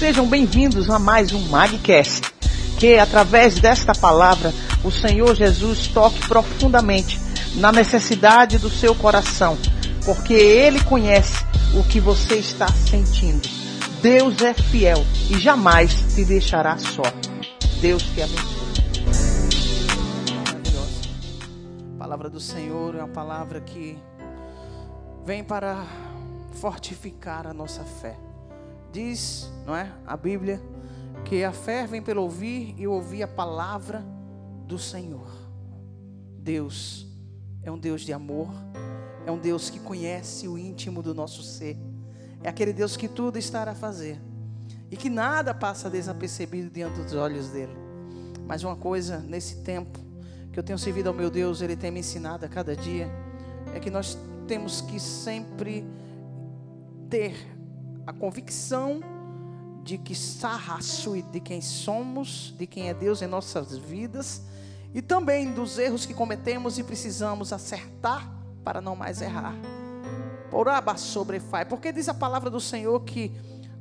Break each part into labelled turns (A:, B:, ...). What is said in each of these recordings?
A: Sejam bem-vindos a mais um Magcast. Que através desta palavra o Senhor Jesus toque profundamente na necessidade do seu coração, porque Ele conhece o que você está sentindo. Deus é fiel e jamais te deixará só. Deus te abençoe.
B: A palavra do Senhor é uma palavra que vem para fortificar a nossa fé. Diz, não é? A Bíblia que a fé vem pelo ouvir e ouvir a palavra do Senhor. Deus é um Deus de amor, é um Deus que conhece o íntimo do nosso ser. É aquele Deus que tudo está a fazer e que nada passa desapercebido diante dos olhos dele. Mas uma coisa nesse tempo que eu tenho servido ao meu Deus, ele tem me ensinado a cada dia, é que nós temos que sempre ter a convicção de que sarraço de quem somos, de quem é Deus em nossas vidas e também dos erros que cometemos e precisamos acertar para não mais errar. Poraba sobrefai, porque diz a palavra do Senhor que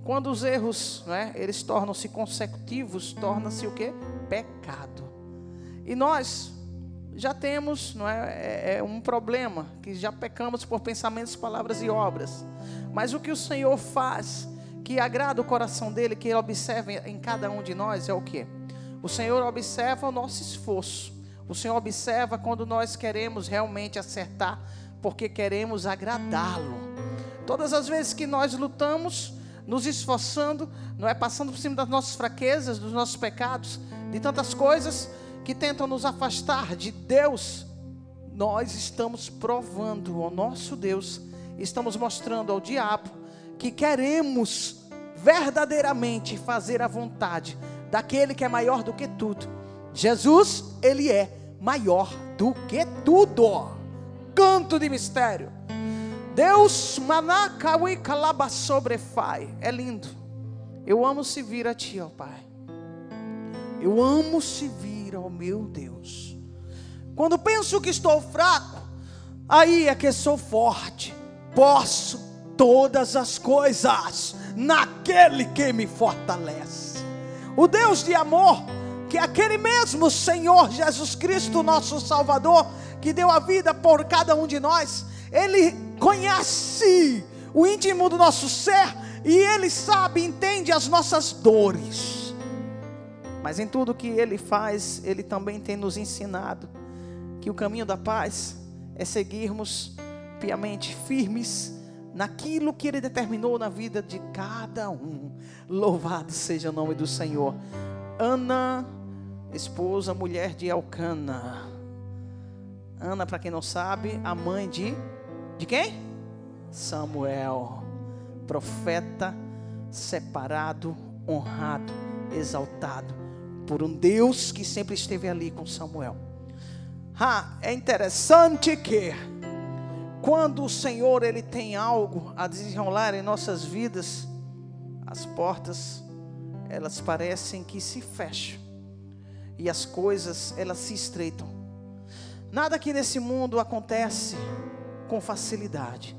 B: quando os erros, né, eles tornam-se consecutivos, torna-se o que? Pecado. E nós já temos, não é, é, é um problema que já pecamos por pensamentos, palavras e obras. Mas o que o Senhor faz, que agrada o coração dele, que ele observa em cada um de nós, é o que? O Senhor observa o nosso esforço. O Senhor observa quando nós queremos realmente acertar, porque queremos agradá-lo. Todas as vezes que nós lutamos, nos esforçando, não é passando por cima das nossas fraquezas, dos nossos pecados, de tantas coisas que tentam nos afastar de Deus, nós estamos provando ao nosso Deus, estamos mostrando ao diabo que queremos verdadeiramente fazer a vontade daquele que é maior do que tudo. Jesus, ele é maior do que tudo. Canto de mistério. Deus manakawi kalaba sobrefai. É lindo. Eu amo se vir a ti, ó Pai. Eu amo se vir ao meu Deus. Quando penso que estou fraco, aí é que sou forte. Posso todas as coisas naquele que me fortalece. O Deus de amor, que é aquele mesmo Senhor Jesus Cristo, nosso Salvador, que deu a vida por cada um de nós, Ele conhece o íntimo do nosso ser e Ele sabe, entende as nossas dores. Mas em tudo que Ele faz, Ele também tem nos ensinado que o caminho da paz é seguirmos piamente firmes naquilo que Ele determinou na vida de cada um. Louvado seja o nome do Senhor. Ana, esposa, mulher de Elcana. Ana, para quem não sabe, a mãe de de quem? Samuel, profeta separado, honrado, exaltado por um Deus que sempre esteve ali com Samuel. Ah, é interessante que quando o Senhor ele tem algo a desenrolar em nossas vidas, as portas elas parecem que se fecham e as coisas elas se estreitam. Nada aqui nesse mundo acontece com facilidade.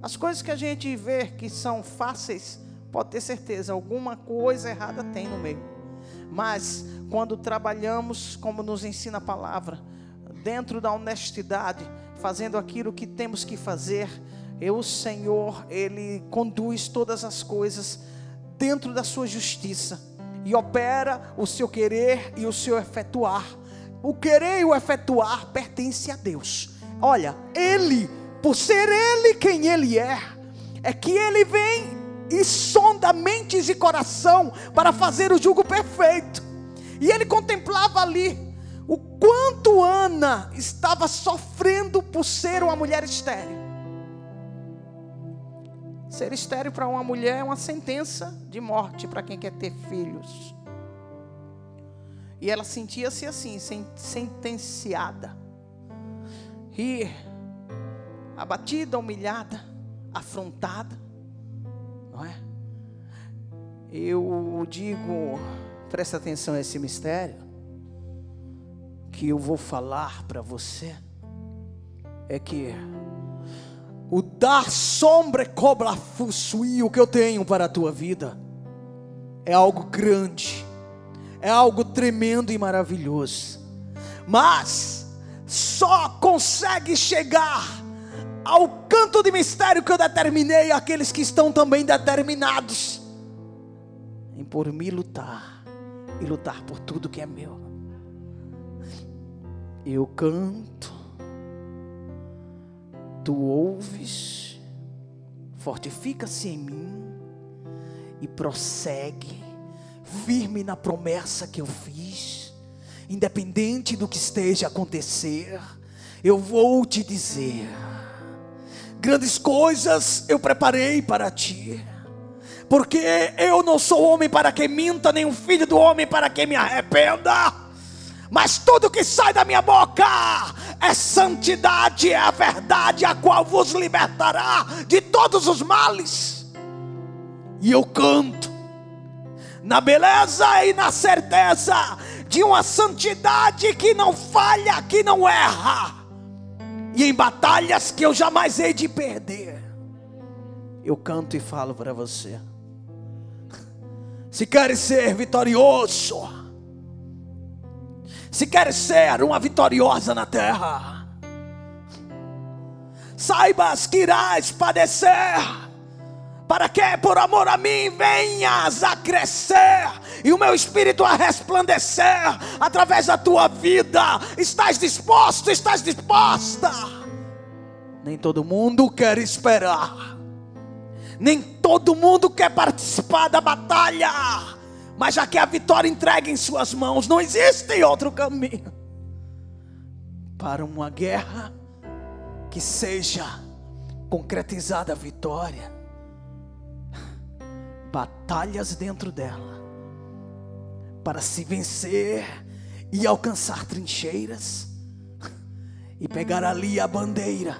B: As coisas que a gente vê que são fáceis, pode ter certeza, alguma coisa errada tem no meio. Mas quando trabalhamos, como nos ensina a palavra, dentro da honestidade, fazendo aquilo que temos que fazer, eu, o Senhor, Ele conduz todas as coisas dentro da sua justiça e opera o seu querer e o seu efetuar. O querer e o efetuar pertence a Deus. Olha, Ele, por ser Ele quem Ele é, é que Ele vem e sonda mentes e coração para fazer o jugo perfeito. E Ele contemplava ali o quanto Ana estava sofrendo por ser uma mulher estéril. Ser estéril para uma mulher é uma sentença de morte para quem quer ter filhos. E ela sentia-se assim, sentenciada. E abatida, humilhada, afrontada. Não é? Eu digo, presta atenção a esse mistério que eu vou falar para você é que o dar sombra cobra fusui o que eu tenho para a tua vida. é algo grande, é algo tremendo e maravilhoso, mas só consegue chegar ao canto de mistério que eu determinei aqueles que estão também determinados em por mim lutar e lutar por tudo que é meu. Eu canto, tu ouves, fortifica-se em mim e prossegue firme na promessa que eu fiz, independente do que esteja a acontecer, eu vou te dizer: grandes coisas eu preparei para ti porque eu não sou homem para que minta, nem um filho do homem para que me arrependa. Mas tudo que sai da minha boca é santidade, é a verdade, a qual vos libertará de todos os males. E eu canto na beleza e na certeza de uma santidade que não falha, que não erra, e em batalhas que eu jamais hei de perder. Eu canto e falo para você. Se queres ser vitorioso, se queres ser uma vitoriosa na terra, saibas que irás padecer, para que por amor a mim venhas a crescer e o meu espírito a resplandecer através da tua vida. Estás disposto? Estás disposta? Nem todo mundo quer esperar nem todo mundo quer participar da batalha, mas já que a vitória entregue em suas mãos, não existe outro caminho para uma guerra que seja concretizada a vitória. Batalhas dentro dela para se vencer e alcançar trincheiras e pegar ali a bandeira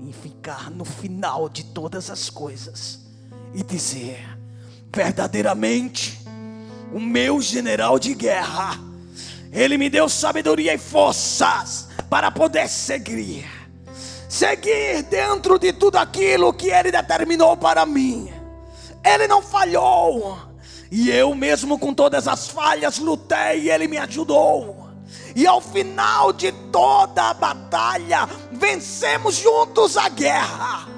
B: em ficar no final de todas as coisas e dizer: verdadeiramente, o meu general de guerra, ele me deu sabedoria e forças para poder seguir, seguir dentro de tudo aquilo que ele determinou para mim. Ele não falhou, e eu mesmo com todas as falhas lutei e ele me ajudou. E ao final de toda a batalha, vencemos juntos a guerra.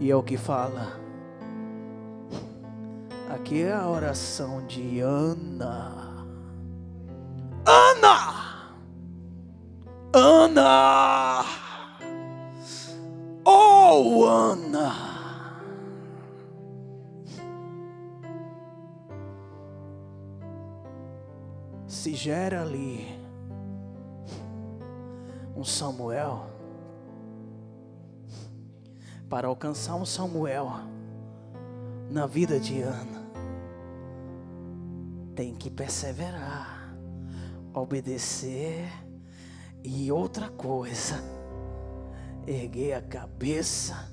B: E é o que fala. Aqui é a oração de Ana. Ana! Ana! Oh, Ana! Se gera ali um Samuel, para alcançar um Samuel na vida de Ana, tem que perseverar, obedecer e outra coisa, erguer a cabeça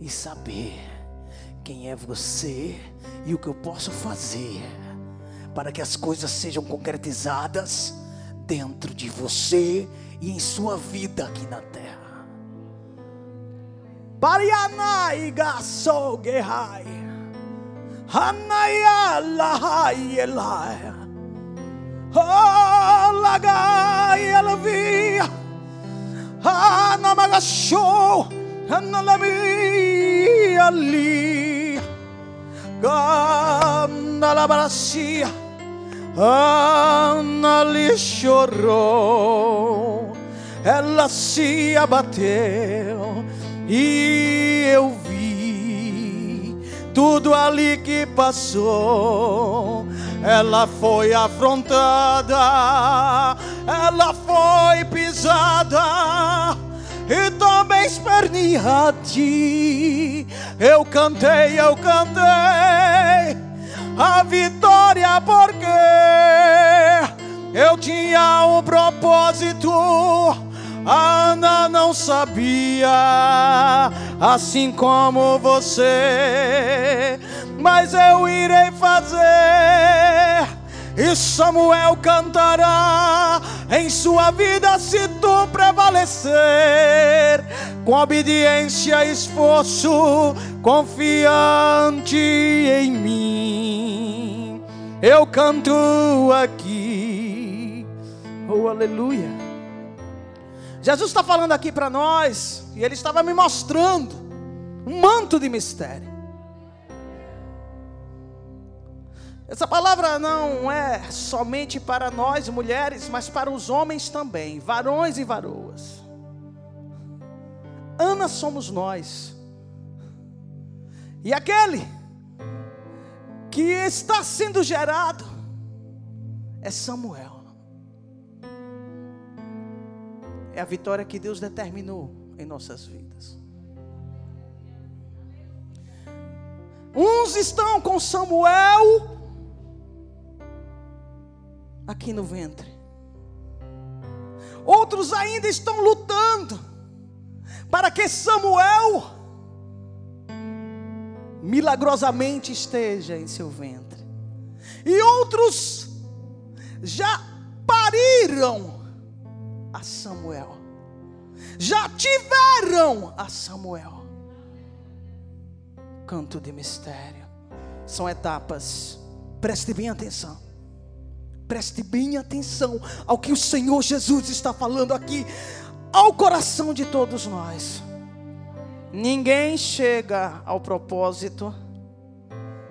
B: e saber quem é você e o que eu posso fazer para que as coisas sejam concretizadas dentro de você e em sua vida aqui na terra. Parianai gaso gehai. Hanaya lahai elai. Lagai elavia. Hanamagasho. Hanalami ali. Gandalabrasia. Ana lhe chorou, ela se abateu e eu vi tudo ali que passou. Ela foi afrontada, ela foi pisada e também esperneada. Eu cantei, eu cantei a vitória porque eu tinha um propósito. Ana não sabia, assim como você, mas eu irei fazer. E Samuel cantará em sua vida se tu prevalecer, com obediência e esforço, confiante em mim. Eu canto aqui. Oh, aleluia. Jesus está falando aqui para nós, e Ele estava me mostrando um manto de mistério. Essa palavra não é somente para nós mulheres, mas para os homens também, varões e varoas. Ana somos nós. E aquele que está sendo gerado é Samuel. É a vitória que Deus determinou em nossas vidas. Uns estão com Samuel aqui no ventre. Outros ainda estão lutando para que Samuel milagrosamente esteja em seu ventre. E outros já pariram a Samuel. Já tiveram a Samuel. Canto de mistério. São etapas. Preste bem atenção. Preste bem atenção ao que o Senhor Jesus está falando aqui ao coração de todos nós. Ninguém chega ao propósito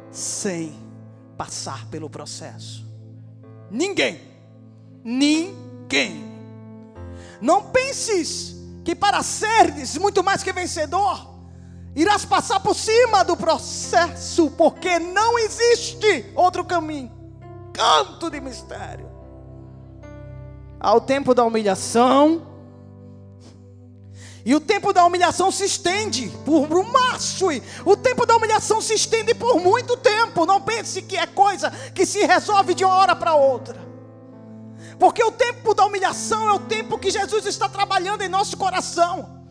B: sem passar pelo processo. Ninguém. Ninguém. Não penses que para seres muito mais que vencedor, irás passar por cima do processo, porque não existe outro caminho canto de mistério. Ao tempo da humilhação, e o tempo da humilhação se estende por um março. E o tempo da humilhação se estende por muito tempo. Não pense que é coisa que se resolve de uma hora para outra. Porque o tempo da humilhação é o tempo que Jesus está trabalhando em nosso coração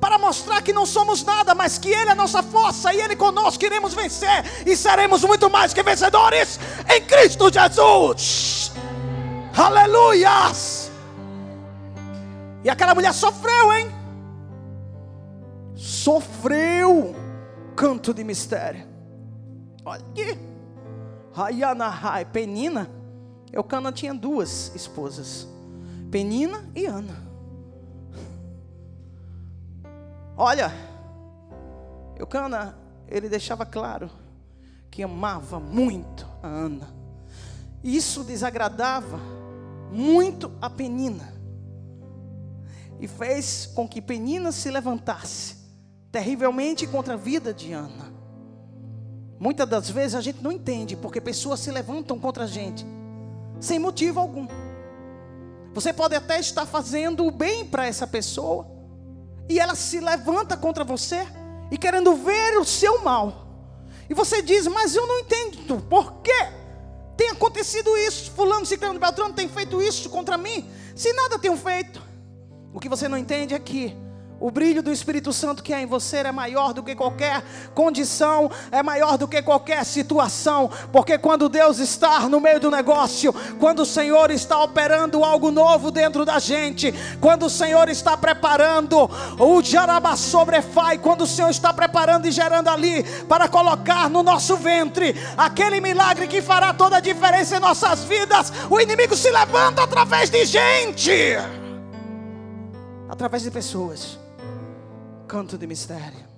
B: para mostrar que não somos nada, mas que Ele é a nossa força e Ele conosco iremos vencer e seremos muito mais que vencedores em Cristo Jesus. Aleluias! E aquela mulher sofreu, hein? Sofreu. Canto de mistério. Olha aqui. Rayanahai, Penina. Eucana tinha duas esposas. Penina e Ana. Olha, Eucana, ele deixava claro que amava muito a Ana. Isso desagradava muito a Penina. E fez com que Penina se levantasse terrivelmente contra a vida de Ana. Muitas das vezes a gente não entende porque pessoas se levantam contra a gente sem motivo algum. Você pode até estar fazendo o bem para essa pessoa, e ela se levanta contra você e querendo ver o seu mal. E você diz, mas eu não entendo, por quê? Tem acontecido isso, fulano, ciclano, beltrano tem feito isso contra mim, se nada tenho feito. O que você não entende é que o brilho do Espírito Santo que é em você é maior do que qualquer condição, é maior do que qualquer situação, porque quando Deus está no meio do negócio, quando o Senhor está operando algo novo dentro da gente, quando o Senhor está preparando o jarabá sobrefai, quando o Senhor está preparando e gerando ali para colocar no nosso ventre aquele milagre que fará toda a diferença em nossas vidas, o inimigo se levanta através de gente, através de pessoas canto de mistério.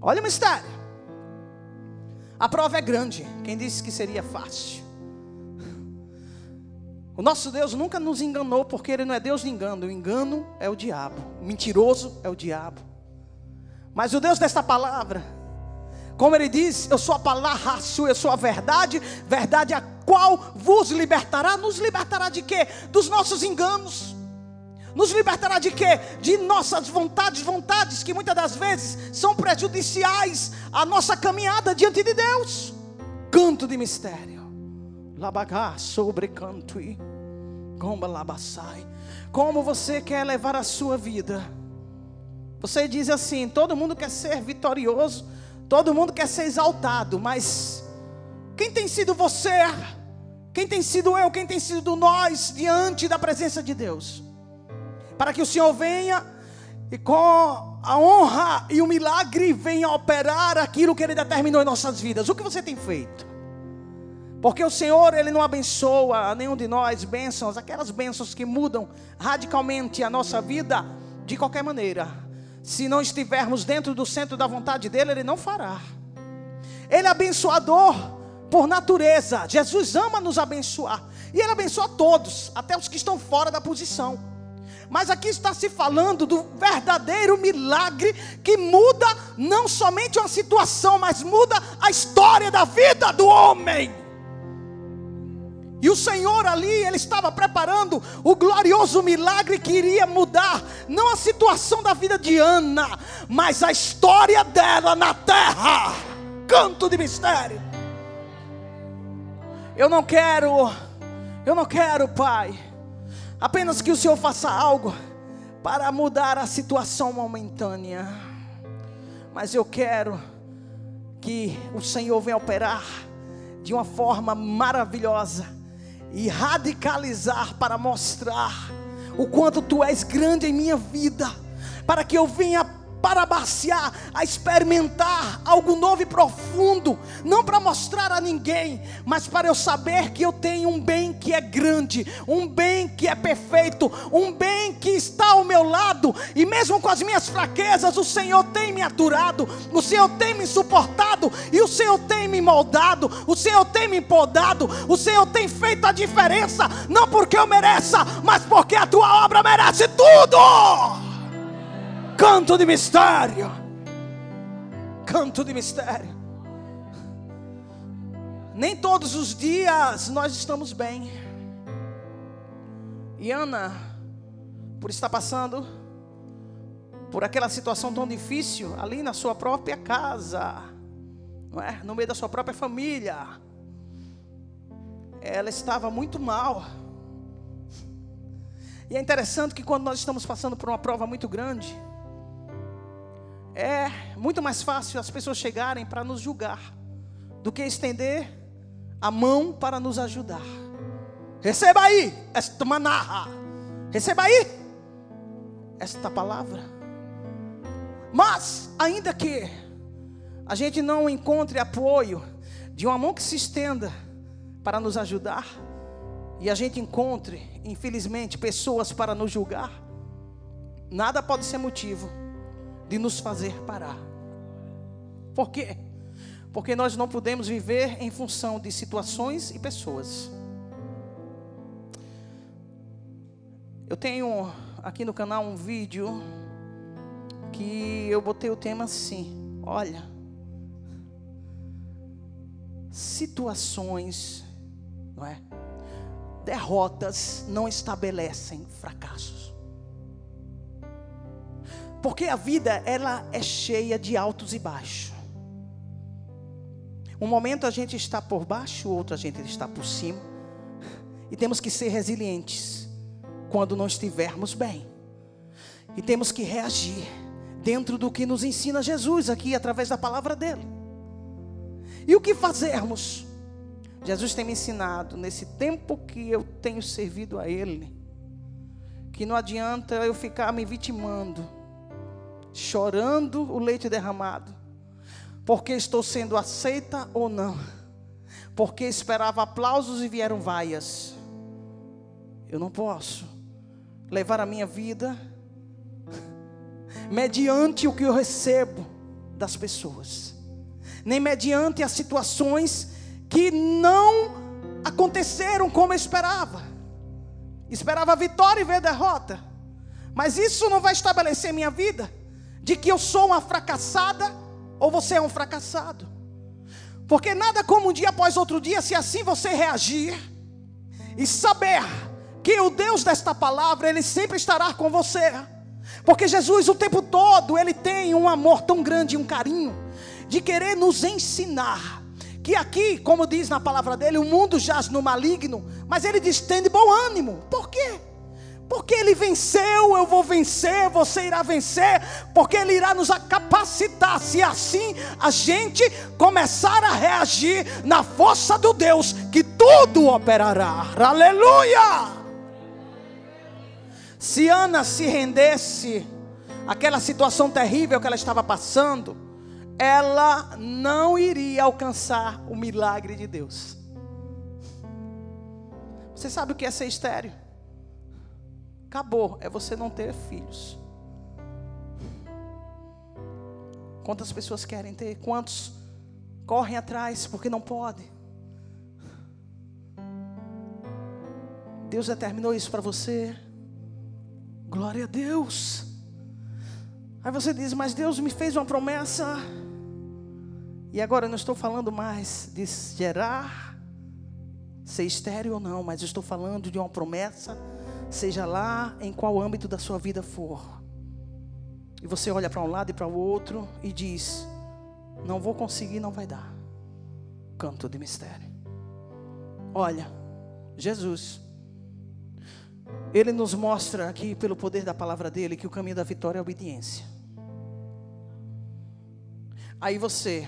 B: Olha o mistério. A prova é grande. Quem disse que seria fácil? O nosso Deus nunca nos enganou, porque Ele não é Deus de engano. O engano é o diabo. O mentiroso é o diabo. Mas o Deus desta palavra, como Ele diz, eu sou a palavra, eu sou a verdade, verdade a qual vos libertará. Nos libertará de quê? Dos nossos enganos. Nos libertará de quê? De nossas vontades, vontades que muitas das vezes são prejudiciais à nossa caminhada diante de Deus. Canto de mistério. Labagá sobre canto e comba labassai. Como você quer levar a sua vida? Você diz assim: todo mundo quer ser vitorioso, todo mundo quer ser exaltado, mas quem tem sido você? Quem tem sido eu? Quem tem sido nós diante da presença de Deus? Para que o Senhor venha e com a honra e o milagre venha operar aquilo que Ele determinou em nossas vidas. O que você tem feito? Porque o Senhor, Ele não abençoa nenhum de nós bênçãos, aquelas bênçãos que mudam radicalmente a nossa vida de qualquer maneira. Se não estivermos dentro do centro da vontade dEle, Ele não fará. Ele é abençoador por natureza. Jesus ama nos abençoar. E Ele abençoa todos, até os que estão fora da posição. Mas aqui está se falando do verdadeiro milagre que muda não somente uma situação, mas muda a história da vida do homem. E o Senhor ali, ele estava preparando o glorioso milagre que iria mudar, não a situação da vida de Ana, mas a história dela na terra. Canto de mistério. Eu não quero, eu não quero, Pai, apenas que o Senhor faça algo para mudar a situação momentânea, mas eu quero que o Senhor venha operar de uma forma maravilhosa e radicalizar para mostrar o quanto tu és grande em minha vida, para que eu venha para baciar, a experimentar algo novo e profundo, não para mostrar a ninguém, mas para eu saber que eu tenho um bem que é grande, um bem que é perfeito, um bem que está ao meu lado, e mesmo com as minhas fraquezas, o Senhor tem me aturado, o Senhor tem me suportado, e o Senhor tem me moldado, o Senhor tem me podado, o Senhor tem feito a diferença, não porque eu mereça, mas porque a tua obra merece tudo canto de mistério. Canto de mistério. Nem todos os dias nós estamos bem. E Ana, por estar passando por aquela situação tão difícil ali na sua própria casa, não é? No meio da sua própria família. Ela estava muito mal. E é interessante que quando nós estamos passando por uma prova muito grande, é muito mais fácil as pessoas chegarem para nos julgar do que estender a mão para nos ajudar. Receba aí esta manarra. Receba aí esta palavra. Mas, ainda que a gente não encontre apoio de uma mão que se estenda para nos ajudar, e a gente encontre, infelizmente, pessoas para nos julgar, nada pode ser motivo de nos fazer parar. Por quê? Porque nós não podemos viver em função de situações e pessoas. Eu tenho aqui no canal um vídeo que eu botei o tema assim: olha, situações, não é? Derrotas não estabelecem fracassos. Porque a vida ela é cheia de altos e baixos. Um momento a gente está por baixo, outro a gente está por cima. E temos que ser resilientes quando não estivermos bem. E temos que reagir dentro do que nos ensina Jesus aqui através da palavra dele. E o que fazermos? Jesus tem me ensinado nesse tempo que eu tenho servido a ele, que não adianta eu ficar me vitimando chorando o leite derramado, porque estou sendo aceita ou não, porque esperava aplausos e vieram vaias. Eu não posso levar a minha vida mediante o que eu recebo das pessoas, nem mediante as situações que não aconteceram como eu esperava. Esperava vitória e ver derrota. Mas isso não vai estabelecer minha vida de que eu sou uma fracassada ou você é um fracassado. Porque nada como um dia após outro dia, se assim você reagir e saber que o Deus desta palavra, ele sempre estará com você. Porque Jesus o tempo todo, ele tem um amor tão grande, um carinho de querer nos ensinar que aqui, como diz na palavra dele, o mundo jaz no maligno, mas ele diz: tem de bom ânimo. Por quê? Porque ele venceu, eu vou vencer, você irá vencer, porque ele irá nos capacitar. Se assim a gente começar a reagir na força do Deus que tudo operará. Aleluia! Se Ana se rendesse àquela situação terrível que ela estava passando, ela não iria alcançar o milagre de Deus. Você sabe o que é ser estéreo? Acabou, é você não ter filhos. Quantas pessoas querem ter? Quantos correm atrás porque não podem? Deus determinou isso para você. Glória a Deus. Aí você diz, mas Deus me fez uma promessa. E agora eu não estou falando mais de gerar, ser estéreo ou não, mas estou falando de uma promessa, seja lá em qual âmbito da sua vida for. E você olha para um lado e para o outro e diz: Não vou conseguir, não vai dar. Canto de mistério. Olha, Jesus ele nos mostra aqui, pelo poder da palavra dele, que o caminho da vitória é a obediência. Aí você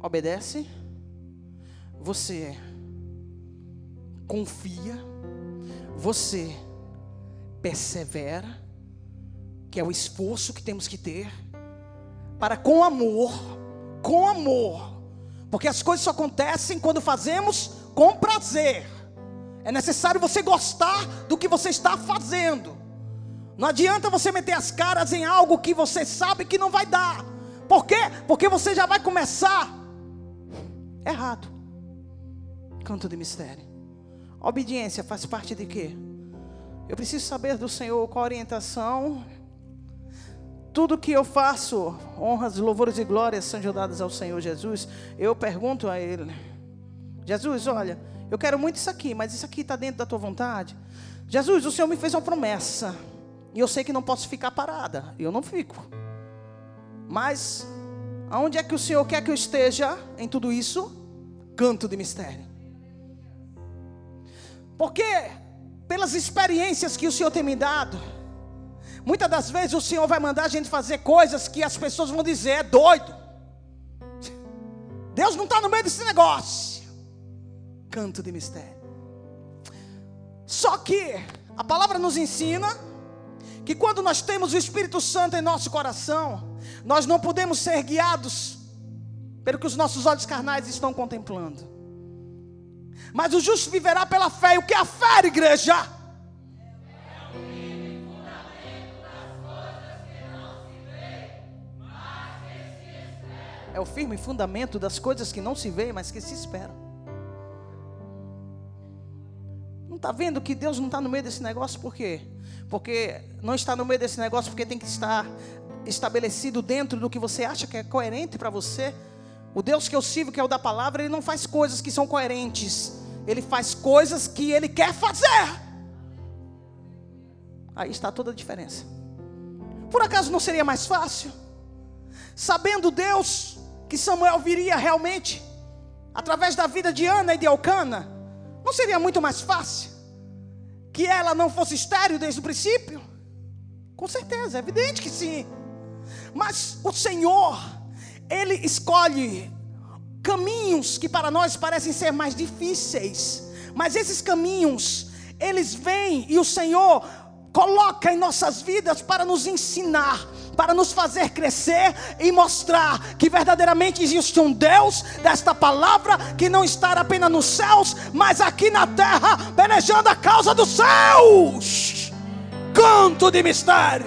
B: obedece, você confia, você persevera, que é o esforço que temos que ter, para com amor, com amor, porque as coisas só acontecem quando fazemos com prazer. É necessário você gostar do que você está fazendo. Não adianta você meter as caras em algo que você sabe que não vai dar. Por quê? Porque você já vai começar errado. Canto de mistério. Obediência faz parte de quê? Eu preciso saber do Senhor qual a orientação. Tudo que eu faço, honras, louvores e glórias são dadas ao Senhor Jesus. Eu pergunto a Ele: Jesus, olha, eu quero muito isso aqui, mas isso aqui está dentro da tua vontade. Jesus, o Senhor me fez uma promessa. E eu sei que não posso ficar parada. Eu não fico. Mas, aonde é que o Senhor quer que eu esteja em tudo isso? Canto de mistério. Porque, pelas experiências que o Senhor tem me dado, muitas das vezes o Senhor vai mandar a gente fazer coisas que as pessoas vão dizer: é doido. Deus não está no meio desse negócio canto de mistério. Só que a palavra nos ensina que quando nós temos o Espírito Santo em nosso coração, nós não podemos ser guiados pelo que os nossos olhos carnais estão contemplando. Mas o justo viverá pela fé. E o que é a fé, igreja? É o firme fundamento das coisas que não se vê, mas que se esperam. Está vendo que Deus não está no meio desse negócio por quê? Porque não está no meio desse negócio porque tem que estar estabelecido dentro do que você acha que é coerente para você. O Deus que eu sirvo, que é o da palavra, ele não faz coisas que são coerentes. Ele faz coisas que ele quer fazer. Aí está toda a diferença. Por acaso não seria mais fácil? Sabendo Deus que Samuel viria realmente através da vida de Ana e de Elcana, não seria muito mais fácil? que ela não fosse estéreo desde o princípio? Com certeza, é evidente que sim. Mas o Senhor, Ele escolhe caminhos que para nós parecem ser mais difíceis, mas esses caminhos, eles vêm e o Senhor coloca em nossas vidas para nos ensinar, para nos fazer crescer e mostrar que verdadeiramente existe um Deus desta palavra que não está apenas nos céus, mas aqui na terra, pelejando a causa dos céus. Canto de mistério.